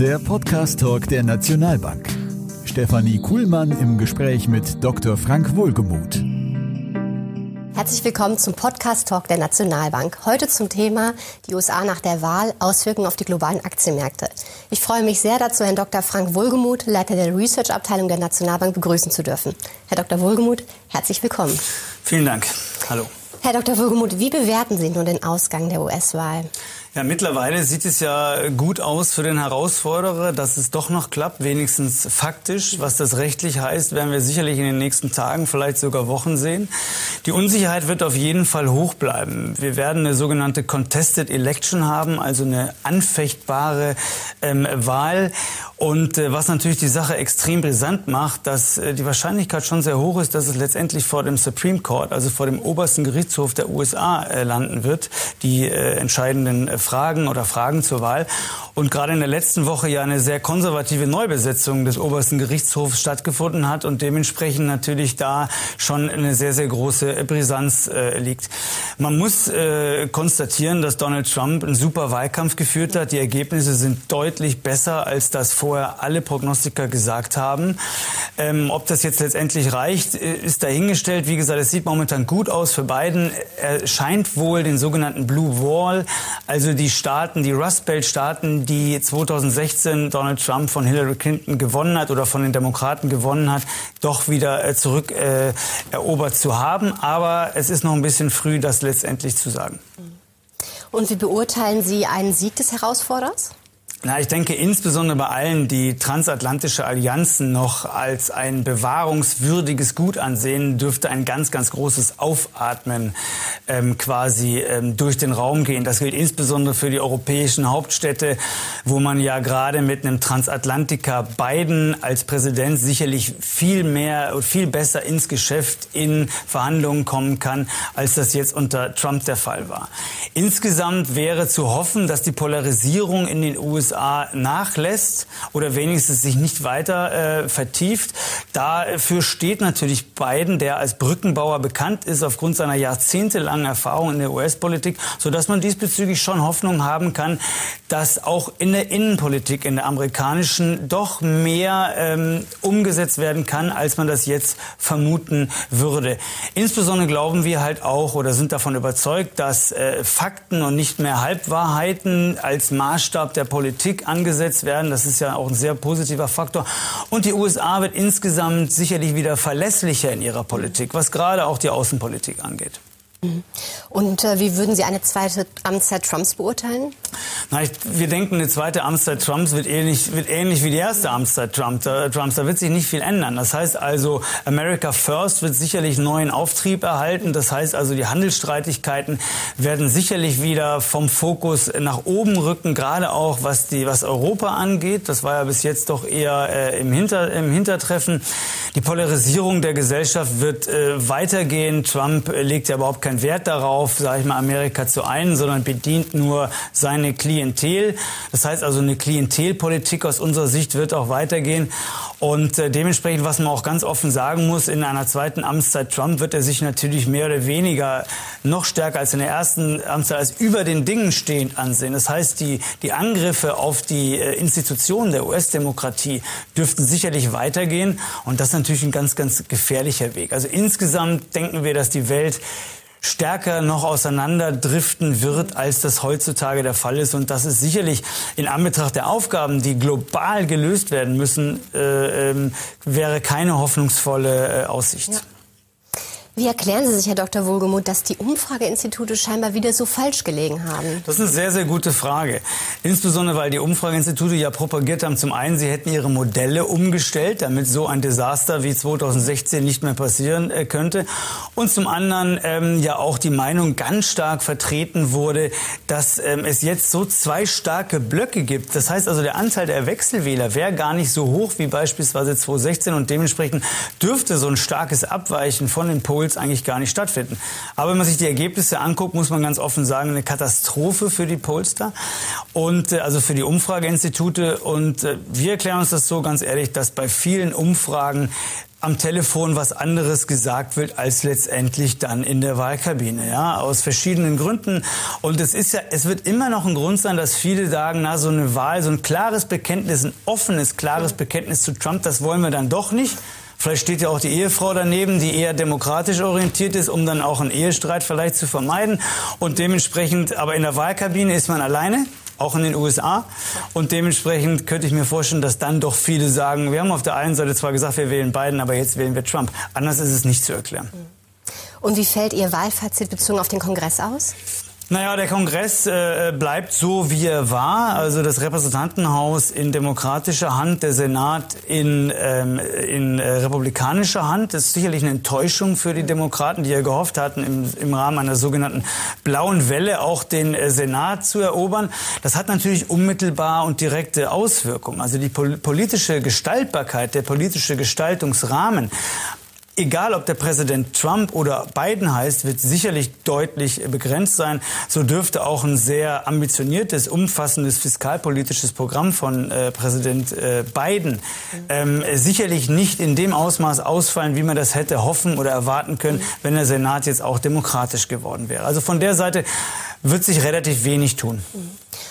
Der Podcast-Talk der Nationalbank. Stefanie Kuhlmann im Gespräch mit Dr. Frank Wohlgemuth. Herzlich willkommen zum Podcast-Talk der Nationalbank. Heute zum Thema die USA nach der Wahl, Auswirkungen auf die globalen Aktienmärkte. Ich freue mich sehr dazu, Herrn Dr. Frank Wohlgemuth, Leiter der Research-Abteilung der Nationalbank, begrüßen zu dürfen. Herr Dr. Wohlgemuth, herzlich willkommen. Vielen Dank. Hallo. Herr Dr. Wohlgemuth, wie bewerten Sie nun den Ausgang der US-Wahl? Ja, mittlerweile sieht es ja gut aus für den Herausforderer, dass es doch noch klappt, wenigstens faktisch. Was das rechtlich heißt, werden wir sicherlich in den nächsten Tagen, vielleicht sogar Wochen sehen. Die Unsicherheit wird auf jeden Fall hoch bleiben. Wir werden eine sogenannte Contested Election haben, also eine anfechtbare ähm, Wahl. Und äh, was natürlich die Sache extrem brisant macht, dass äh, die Wahrscheinlichkeit schon sehr hoch ist, dass es letztendlich vor dem Supreme Court, also vor dem obersten Gerichtshof der USA äh, landen wird, die äh, entscheidenden Fragen oder Fragen zur Wahl. Und gerade in der letzten Woche ja eine sehr konservative Neubesetzung des obersten Gerichtshofs stattgefunden hat und dementsprechend natürlich da schon eine sehr, sehr große Brisanz äh, liegt. Man muss äh, konstatieren, dass Donald Trump einen super Wahlkampf geführt hat. Die Ergebnisse sind deutlich besser, als das vorher alle Prognostiker gesagt haben. Ähm, ob das jetzt letztendlich reicht, äh, ist dahingestellt. Wie gesagt, es sieht momentan gut aus für Biden. Er scheint wohl den sogenannten Blue Wall, also die Staaten, die Rust Belt Staaten, die 2016 Donald Trump von Hillary Clinton gewonnen hat oder von den Demokraten gewonnen hat, doch wieder äh, zurück äh, erobert zu haben. Aber es ist noch ein bisschen früh, das letztendlich zu sagen. Und wie beurteilen Sie einen Sieg des Herausforderers? Na, ich denke insbesondere bei allen, die transatlantische Allianzen noch als ein bewahrungswürdiges Gut ansehen, dürfte ein ganz, ganz großes Aufatmen ähm, quasi ähm, durch den Raum gehen. Das gilt insbesondere für die europäischen Hauptstädte, wo man ja gerade mit einem Transatlantiker Biden als Präsident sicherlich viel mehr und viel besser ins Geschäft in Verhandlungen kommen kann, als das jetzt unter Trump der Fall war. Insgesamt wäre zu hoffen, dass die Polarisierung in den USA USA nachlässt oder wenigstens sich nicht weiter äh, vertieft. Dafür steht natürlich Biden, der als Brückenbauer bekannt ist aufgrund seiner jahrzehntelangen Erfahrung in der US-Politik, sodass man diesbezüglich schon Hoffnung haben kann, dass auch in der Innenpolitik, in der amerikanischen, doch mehr ähm, umgesetzt werden kann, als man das jetzt vermuten würde. Insbesondere glauben wir halt auch oder sind davon überzeugt, dass äh, Fakten und nicht mehr Halbwahrheiten als Maßstab der Politik Politik angesetzt werden. Das ist ja auch ein sehr positiver Faktor. Und die USA wird insgesamt sicherlich wieder verlässlicher in ihrer Politik, was gerade auch die Außenpolitik angeht. Mhm. Und äh, wie würden Sie eine zweite Amtszeit Trumps beurteilen? Na, ich, wir denken, eine zweite Amtszeit Trumps wird ähnlich, wird ähnlich wie die erste Amtszeit Trump, äh, Trumps. Da wird sich nicht viel ändern. Das heißt also, America First wird sicherlich neuen Auftrieb erhalten. Das heißt also, die Handelsstreitigkeiten werden sicherlich wieder vom Fokus nach oben rücken, gerade auch was die was Europa angeht. Das war ja bis jetzt doch eher äh, im, Hinter, im Hintertreffen. Die Polarisierung der Gesellschaft wird äh, weitergehen. Trump äh, legt ja überhaupt kein keinen Wert darauf, sage ich mal, Amerika zu einen, sondern bedient nur seine Klientel. Das heißt also, eine Klientelpolitik aus unserer Sicht wird auch weitergehen. Und äh, dementsprechend, was man auch ganz offen sagen muss, in einer zweiten Amtszeit Trump wird er sich natürlich mehr oder weniger noch stärker als in der ersten Amtszeit als über den Dingen stehend ansehen. Das heißt, die, die Angriffe auf die äh, Institutionen der US-Demokratie dürften sicherlich weitergehen. Und das ist natürlich ein ganz, ganz gefährlicher Weg. Also insgesamt denken wir, dass die Welt stärker noch auseinanderdriften wird, als das heutzutage der Fall ist. Und das ist sicherlich in Anbetracht der Aufgaben, die global gelöst werden müssen, äh, äh, wäre keine hoffnungsvolle äh, Aussicht. Ja. Wie erklären Sie sich, Herr Dr. Wohlgemuth, dass die Umfrageinstitute scheinbar wieder so falsch gelegen haben? Das ist eine sehr, sehr gute Frage. Insbesondere, weil die Umfrageinstitute ja propagiert haben, zum einen, sie hätten ihre Modelle umgestellt, damit so ein Desaster wie 2016 nicht mehr passieren äh, könnte. Und zum anderen ähm, ja auch die Meinung ganz stark vertreten wurde, dass ähm, es jetzt so zwei starke Blöcke gibt. Das heißt also, der Anteil der Wechselwähler wäre gar nicht so hoch wie beispielsweise 2016 und dementsprechend dürfte so ein starkes Abweichen von den Polls Polls eigentlich gar nicht stattfinden. Aber wenn man sich die Ergebnisse anguckt, muss man ganz offen sagen, eine Katastrophe für die Polster und äh, also für die Umfrageinstitute. Und äh, wir erklären uns das so ganz ehrlich, dass bei vielen Umfragen am Telefon was anderes gesagt wird als letztendlich dann in der Wahlkabine, ja, aus verschiedenen Gründen. Und es ist ja, es wird immer noch ein Grund sein, dass viele sagen, na, so eine Wahl, so ein klares Bekenntnis, ein offenes, klares Bekenntnis zu Trump, das wollen wir dann doch nicht. Vielleicht steht ja auch die Ehefrau daneben, die eher demokratisch orientiert ist, um dann auch einen Ehestreit vielleicht zu vermeiden. Und dementsprechend, aber in der Wahlkabine ist man alleine auch in den USA. Und dementsprechend könnte ich mir vorstellen, dass dann doch viele sagen, wir haben auf der einen Seite zwar gesagt, wir wählen Biden, aber jetzt wählen wir Trump. Anders ist es nicht zu erklären. Und wie fällt Ihr Wahlfazit bezogen auf den Kongress aus? Naja, der Kongress äh, bleibt so, wie er war. Also das Repräsentantenhaus in demokratischer Hand, der Senat in, ähm, in äh, republikanischer Hand. Das ist sicherlich eine Enttäuschung für die Demokraten, die ja gehofft hatten, im, im Rahmen einer sogenannten blauen Welle auch den äh, Senat zu erobern. Das hat natürlich unmittelbar und direkte Auswirkungen. Also die pol politische Gestaltbarkeit, der politische Gestaltungsrahmen egal ob der Präsident Trump oder Biden heißt, wird sicherlich deutlich begrenzt sein. So dürfte auch ein sehr ambitioniertes, umfassendes fiskalpolitisches Programm von äh, Präsident äh, Biden ähm, sicherlich nicht in dem Ausmaß ausfallen, wie man das hätte hoffen oder erwarten können, wenn der Senat jetzt auch demokratisch geworden wäre. Also von der Seite wird sich relativ wenig tun.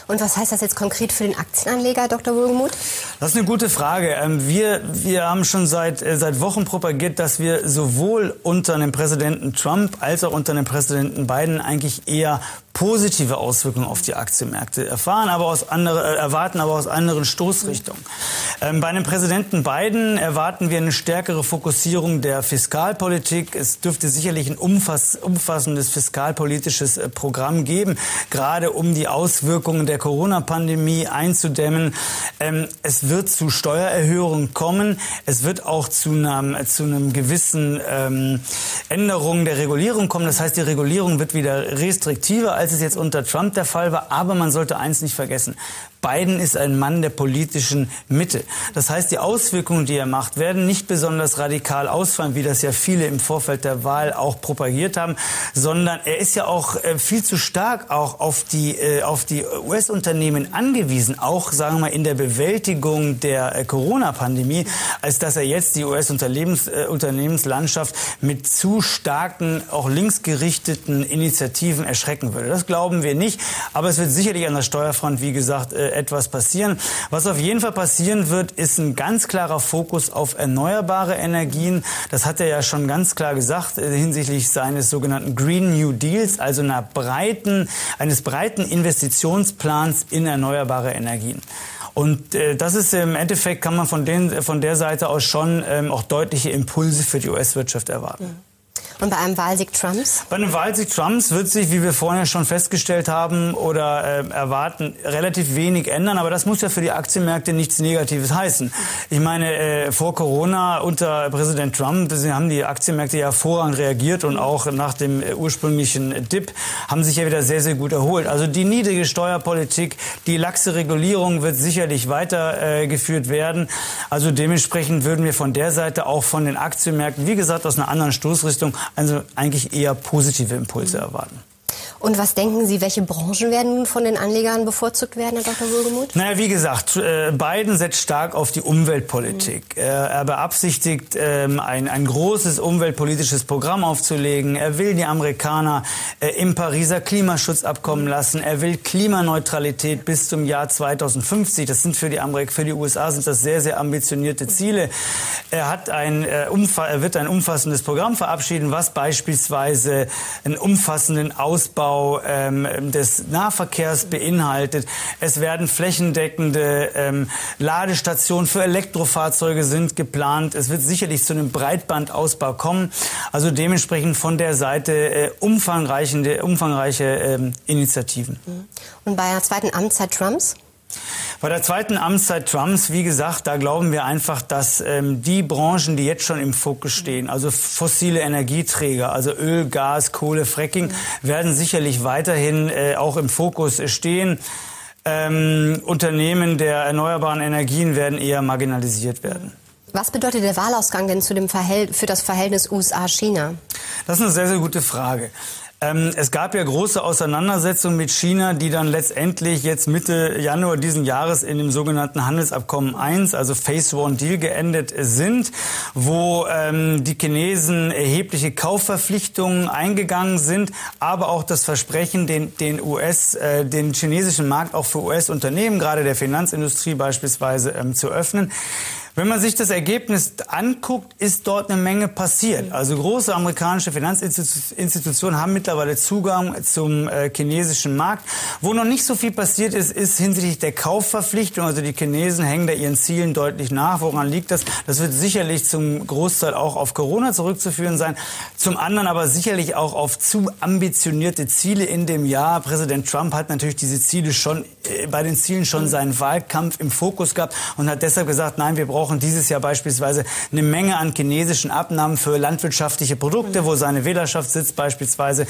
Und was heißt das jetzt konkret für den Aktienanleger, Dr. Wohlgemuth? Das ist eine gute Frage. Ähm, wir, wir haben schon seit, äh, seit Wochen propagiert, dass wir sowohl unter dem Präsidenten Trump als auch unter dem Präsidenten Biden eigentlich eher positive Auswirkungen auf die Aktienmärkte erfahren, aber aus andere, äh, erwarten aber aus anderen Stoßrichtungen. Ähm, bei dem Präsidenten Biden erwarten wir eine stärkere Fokussierung der Fiskalpolitik. Es dürfte sicherlich ein umfass, umfassendes fiskalpolitisches äh, Programm geben, gerade um die Auswirkungen der Corona-Pandemie einzudämmen. Ähm, es wird zu Steuererhöhungen kommen. Es wird auch zu, einer, zu einem gewissen ähm, Änderung der Regulierung kommen. Das heißt, die Regulierung wird wieder restriktiver als es jetzt unter Trump der Fall war. Aber man sollte eins nicht vergessen. Biden ist ein Mann der politischen Mitte. Das heißt, die Auswirkungen, die er macht, werden nicht besonders radikal ausfallen, wie das ja viele im Vorfeld der Wahl auch propagiert haben, sondern er ist ja auch äh, viel zu stark auch auf die, äh, auf die US-Unternehmen angewiesen, auch sagen wir mal in der Bewältigung der äh, Corona-Pandemie, als dass er jetzt die US-Unternehmenslandschaft mit zu starken, auch linksgerichteten Initiativen erschrecken würde. Das glauben wir nicht, aber es wird sicherlich an der Steuerfront, wie gesagt, etwas passieren. Was auf jeden Fall passieren wird, ist ein ganz klarer Fokus auf erneuerbare Energien. Das hat er ja schon ganz klar gesagt äh, hinsichtlich seines sogenannten Green New Deals, also einer breiten, eines breiten Investitionsplans in erneuerbare Energien. Und äh, das ist im Endeffekt, kann man von, den, von der Seite aus schon ähm, auch deutliche Impulse für die US-Wirtschaft erwarten. Mhm. Und bei einem Wahlsieg Trumps? Bei einem Wahlsieg Trumps wird sich, wie wir vorher schon festgestellt haben oder äh, erwarten, relativ wenig ändern. Aber das muss ja für die Aktienmärkte nichts Negatives heißen. Ich meine, äh, vor Corona unter Präsident Trump haben die Aktienmärkte ja hervorragend reagiert und auch nach dem äh, ursprünglichen Dip haben sich ja wieder sehr, sehr gut erholt. Also die niedrige Steuerpolitik, die laxe Regulierung wird sicherlich weitergeführt äh, werden. Also dementsprechend würden wir von der Seite auch von den Aktienmärkten, wie gesagt, aus einer anderen Stoßrichtung also eigentlich eher positive Impulse erwarten. Und was denken Sie, welche Branchen werden nun von den Anlegern bevorzugt werden, Herr Dr. Wohlgemuth? Naja, wie gesagt, äh, Biden setzt stark auf die Umweltpolitik. Mhm. Er beabsichtigt, ähm, ein, ein großes umweltpolitisches Programm aufzulegen. Er will die Amerikaner äh, im Pariser Klimaschutzabkommen mhm. lassen. Er will Klimaneutralität bis zum Jahr 2050. Das sind für die, Amerik für die USA sind das sehr, sehr ambitionierte Ziele. Er, hat ein, äh, er wird ein umfassendes Programm verabschieden, was beispielsweise einen umfassenden Ausbau Ausbau ähm, des Nahverkehrs beinhaltet. Es werden flächendeckende ähm, Ladestationen für Elektrofahrzeuge sind geplant. Es wird sicherlich zu einem Breitbandausbau kommen. Also dementsprechend von der Seite äh, umfangreiche, umfangreiche ähm, Initiativen. Und bei der zweiten Amtszeit Trumps? Bei der zweiten Amtszeit Trumps, wie gesagt, da glauben wir einfach, dass ähm, die Branchen, die jetzt schon im Fokus stehen, also fossile Energieträger, also Öl, Gas, Kohle, Fracking, werden sicherlich weiterhin äh, auch im Fokus stehen. Ähm, Unternehmen der erneuerbaren Energien werden eher marginalisiert werden. Was bedeutet der Wahlausgang denn zu dem für das Verhältnis USA-China? Das ist eine sehr, sehr gute Frage. Ähm, es gab ja große Auseinandersetzungen mit China, die dann letztendlich jetzt Mitte Januar diesen Jahres in dem sogenannten Handelsabkommen 1, also Phase One Deal, geendet sind, wo ähm, die Chinesen erhebliche Kaufverpflichtungen eingegangen sind, aber auch das Versprechen, den, den US, äh, den chinesischen Markt auch für US-Unternehmen, gerade der Finanzindustrie beispielsweise, ähm, zu öffnen. Wenn man sich das Ergebnis anguckt, ist dort eine Menge passiert. Also große amerikanische Finanzinstitutionen haben mittlerweile Zugang zum äh, chinesischen Markt. Wo noch nicht so viel passiert ist, ist hinsichtlich der Kaufverpflichtung. Also die Chinesen hängen da ihren Zielen deutlich nach. Woran liegt das? Das wird sicherlich zum Großteil auch auf Corona zurückzuführen sein. Zum anderen aber sicherlich auch auf zu ambitionierte Ziele in dem Jahr. Präsident Trump hat natürlich diese Ziele schon, äh, bei den Zielen schon seinen Wahlkampf im Fokus gehabt und hat deshalb gesagt, nein, wir brauchen brauchen dieses Jahr beispielsweise eine Menge an chinesischen Abnahmen für landwirtschaftliche Produkte, wo seine Wählerschaft sitzt beispielsweise.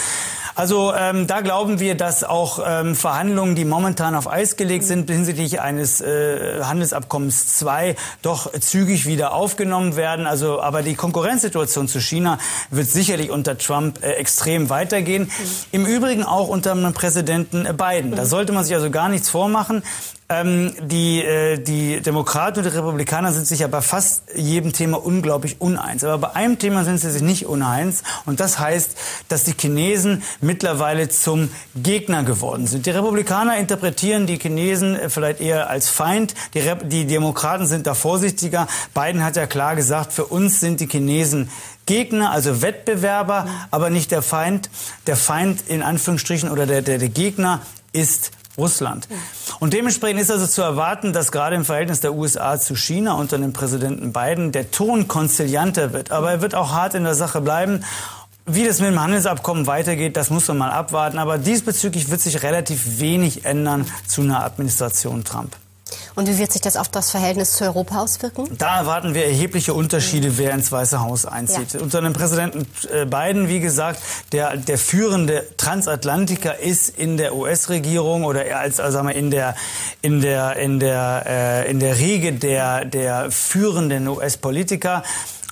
Also ähm, da glauben wir, dass auch ähm, Verhandlungen, die momentan auf Eis gelegt sind hinsichtlich eines äh, Handelsabkommens 2, doch zügig wieder aufgenommen werden. Also, aber die Konkurrenzsituation zu China wird sicherlich unter Trump äh, extrem weitergehen. Im Übrigen auch unter dem Präsidenten Biden. Da sollte man sich also gar nichts vormachen. Ähm, die, äh, die Demokraten und die Republikaner sind sich ja bei fast jedem Thema unglaublich uneins. Aber bei einem Thema sind sie sich nicht uneins. Und das heißt, dass die Chinesen mittlerweile zum Gegner geworden sind. Die Republikaner interpretieren die Chinesen äh, vielleicht eher als Feind. Die, Rep die Demokraten sind da vorsichtiger. Biden hat ja klar gesagt, für uns sind die Chinesen Gegner, also Wettbewerber, aber nicht der Feind. Der Feind in Anführungsstrichen oder der, der, der Gegner ist Russland. Und dementsprechend ist also zu erwarten, dass gerade im Verhältnis der USA zu China unter dem Präsidenten Biden der Ton konzilianter wird. Aber er wird auch hart in der Sache bleiben. Wie das mit dem Handelsabkommen weitergeht, das muss man mal abwarten. Aber diesbezüglich wird sich relativ wenig ändern zu einer Administration Trump. Und wie wird sich das auf das Verhältnis zu Europa auswirken? Da erwarten wir erhebliche Unterschiede, wer ins Weiße Haus einzieht. Ja. Unter dem Präsidenten äh, Biden, wie gesagt, der, der führende Transatlantiker ist in der US-Regierung oder als also sagen wir, in der in der in der äh, in der Riege der der führenden US-Politiker.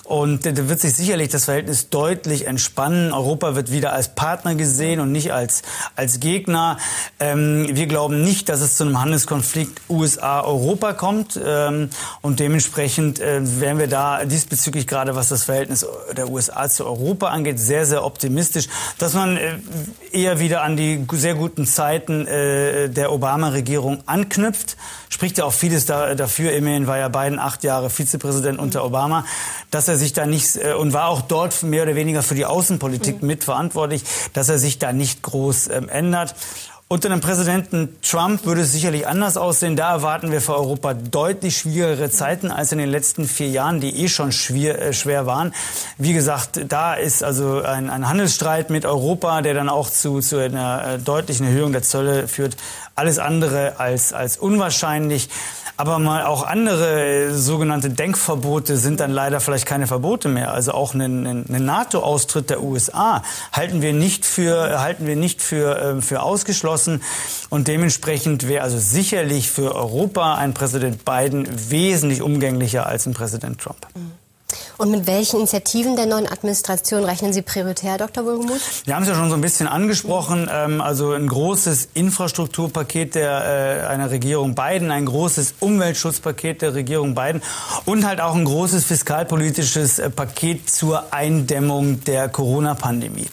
Und da wird sich sicherlich das Verhältnis deutlich entspannen. Europa wird wieder als Partner gesehen und nicht als, als Gegner. Ähm, wir glauben nicht, dass es zu einem Handelskonflikt USA-Europa kommt. Ähm, und dementsprechend äh, wären wir da diesbezüglich gerade, was das Verhältnis der USA zu Europa angeht, sehr, sehr optimistisch, dass man äh, eher wieder an die sehr guten Zeiten äh, der Obama-Regierung anknüpft. Spricht ja auch vieles da, dafür. Immerhin war ja Biden acht Jahre Vizepräsident unter Obama, dass er er sich da nicht äh, und war auch dort mehr oder weniger für die Außenpolitik mhm. mitverantwortlich, dass er sich da nicht groß ähm, ändert. Unter dem Präsidenten Trump würde es sicherlich anders aussehen. Da erwarten wir für Europa deutlich schwierigere Zeiten als in den letzten vier Jahren, die eh schon schwer, äh, schwer waren. Wie gesagt, da ist also ein, ein, Handelsstreit mit Europa, der dann auch zu, zu einer äh, deutlichen Erhöhung der Zölle führt. Alles andere als, als unwahrscheinlich. Aber mal auch andere sogenannte Denkverbote sind dann leider vielleicht keine Verbote mehr. Also auch einen, einen NATO-Austritt der USA halten wir nicht für, halten wir nicht für, äh, für ausgeschlossen. Und dementsprechend wäre also sicherlich für Europa ein Präsident Biden wesentlich umgänglicher als ein Präsident Trump. Mhm. Und mit welchen Initiativen der neuen Administration rechnen Sie prioritär, Dr. Wohlgemuth? Wir haben es ja schon so ein bisschen angesprochen. Ähm, also ein großes Infrastrukturpaket der, äh, einer Regierung Biden, ein großes Umweltschutzpaket der Regierung Biden und halt auch ein großes fiskalpolitisches äh, Paket zur Eindämmung der Corona-Pandemie.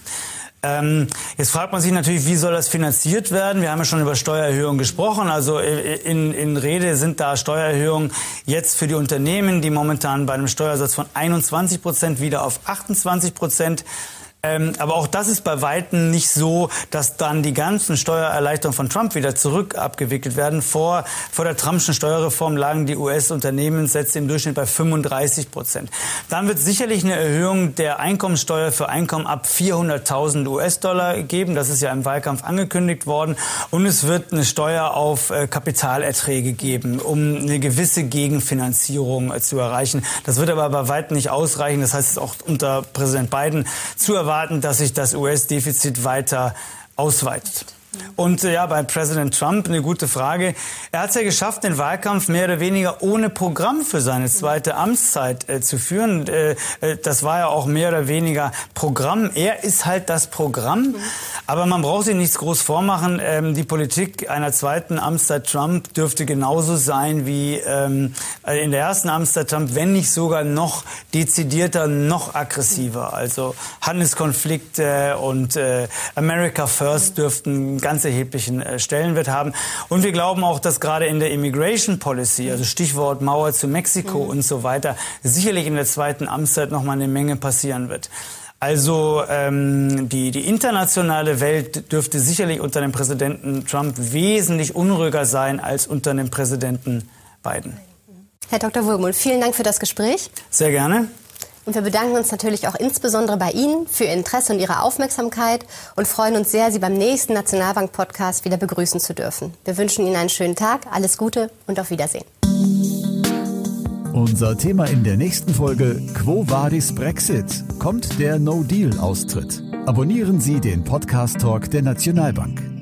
Ähm, jetzt fragt man sich natürlich, wie soll das finanziert werden? Wir haben ja schon über Steuererhöhungen gesprochen. Also äh, in, in Rede sind da Steuererhöhungen jetzt für die Unternehmen, die momentan bei einem Steuersatz von 21 Prozent wieder auf 28 Prozent ähm, aber auch das ist bei Weitem nicht so, dass dann die ganzen Steuererleichterungen von Trump wieder zurück abgewickelt werden. Vor, vor der Trumpschen Steuerreform lagen die US-Unternehmenssätze im Durchschnitt bei 35 Prozent. Dann wird sicherlich eine Erhöhung der Einkommensteuer für Einkommen ab 400.000 US-Dollar geben. Das ist ja im Wahlkampf angekündigt worden. Und es wird eine Steuer auf äh, Kapitalerträge geben, um eine gewisse Gegenfinanzierung äh, zu erreichen. Das wird aber bei weitem nicht ausreichen. Das heißt, es ist auch unter Präsident Biden zu erwarten, erwarten, dass sich das US-Defizit weiter ausweitet. Und äh, ja, bei Präsident Trump eine gute Frage. Er hat es ja geschafft, den Wahlkampf mehr oder weniger ohne Programm für seine zweite Amtszeit äh, zu führen. Äh, äh, das war ja auch mehr oder weniger Programm. Er ist halt das Programm. Aber man braucht sich nichts groß vormachen. Ähm, die Politik einer zweiten Amtszeit Trump dürfte genauso sein wie ähm, in der ersten Amtszeit Trump, wenn nicht sogar noch dezidierter, noch aggressiver. Also Handelskonflikte und äh, America First dürften ganz erheblichen äh, Stellenwert haben. Und wir glauben auch, dass gerade in der Immigration Policy, also Stichwort Mauer zu Mexiko mhm. und so weiter, sicherlich in der zweiten Amtszeit noch mal eine Menge passieren wird. Also ähm, die, die internationale Welt dürfte sicherlich unter dem Präsidenten Trump wesentlich unruhiger sein als unter dem Präsidenten Biden. Herr Dr. Wurmund, vielen Dank für das Gespräch. Sehr gerne. Und wir bedanken uns natürlich auch insbesondere bei Ihnen für Ihr Interesse und Ihre Aufmerksamkeit und freuen uns sehr, Sie beim nächsten Nationalbank-Podcast wieder begrüßen zu dürfen. Wir wünschen Ihnen einen schönen Tag, alles Gute und auf Wiedersehen. Unser Thema in der nächsten Folge Quo Vadis Brexit? Kommt der No-Deal-Austritt? Abonnieren Sie den Podcast-Talk der Nationalbank.